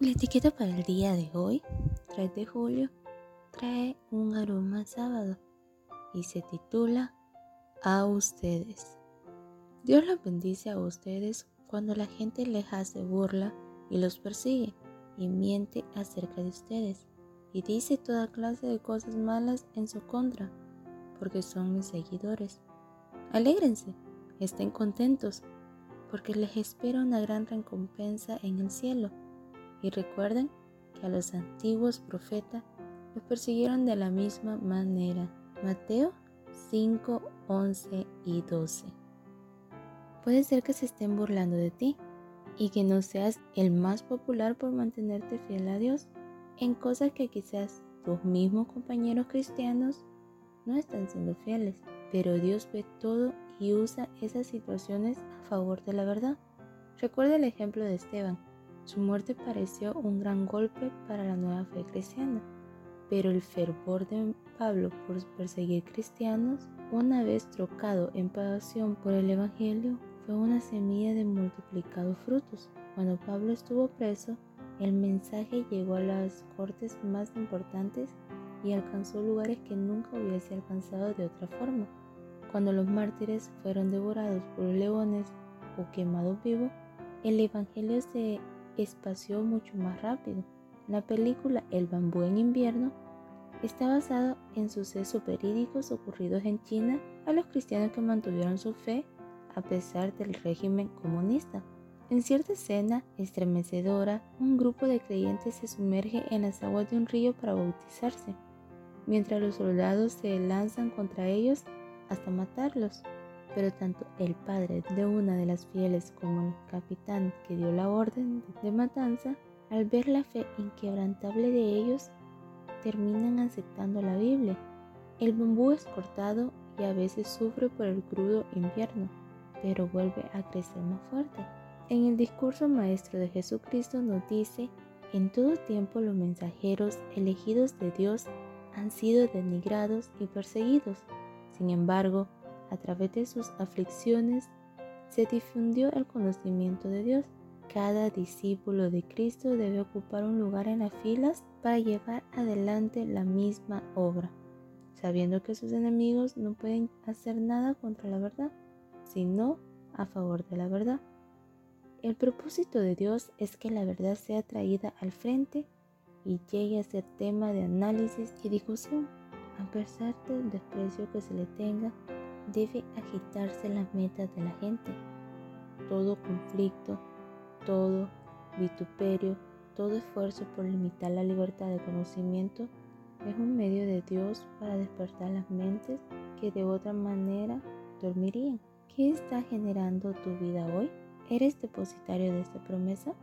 La etiqueta para el día de hoy, 3 de julio, trae un aroma sábado y se titula A ustedes. Dios los bendice a ustedes cuando la gente les hace burla y los persigue y miente acerca de ustedes y dice toda clase de cosas malas en su contra, porque son mis seguidores. Alégrense, estén contentos, porque les espera una gran recompensa en el cielo y recuerden que a los antiguos profetas los persiguieron de la misma manera. Mateo 5, 11 y 12. Puede ser que se estén burlando de ti y que no seas el más popular por mantenerte fiel a Dios en cosas que quizás tus mismos compañeros cristianos no están siendo fieles. Pero Dios ve todo y usa esas situaciones a favor de la verdad. Recuerda el ejemplo de Esteban su muerte pareció un gran golpe para la nueva fe cristiana, pero el fervor de Pablo por perseguir cristianos, una vez trocado en pasión por el Evangelio, fue una semilla de multiplicados frutos. Cuando Pablo estuvo preso, el mensaje llegó a las cortes más importantes y alcanzó lugares que nunca hubiese alcanzado de otra forma. Cuando los mártires fueron devorados por leones o quemados vivos, el Evangelio se espació mucho más rápido. La película El bambú en invierno está basada en sucesos verídicos ocurridos en China a los cristianos que mantuvieron su fe a pesar del régimen comunista. En cierta escena estremecedora, un grupo de creyentes se sumerge en las aguas de un río para bautizarse, mientras los soldados se lanzan contra ellos hasta matarlos pero tanto el padre de una de las fieles como el capitán que dio la orden de matanza, al ver la fe inquebrantable de ellos, terminan aceptando la Biblia. El bambú es cortado y a veces sufre por el crudo invierno, pero vuelve a crecer más fuerte. En el discurso maestro de Jesucristo nos dice, en todo tiempo los mensajeros elegidos de Dios han sido denigrados y perseguidos. Sin embargo, a través de sus aflicciones se difundió el conocimiento de Dios. Cada discípulo de Cristo debe ocupar un lugar en las filas para llevar adelante la misma obra, sabiendo que sus enemigos no pueden hacer nada contra la verdad, sino a favor de la verdad. El propósito de Dios es que la verdad sea traída al frente y llegue a ser tema de análisis y discusión, a pesar del desprecio que se le tenga debe agitarse las metas de la gente. Todo conflicto, todo vituperio, todo esfuerzo por limitar la libertad de conocimiento es un medio de Dios para despertar las mentes que de otra manera dormirían. ¿Qué está generando tu vida hoy? ¿Eres depositario de esta promesa?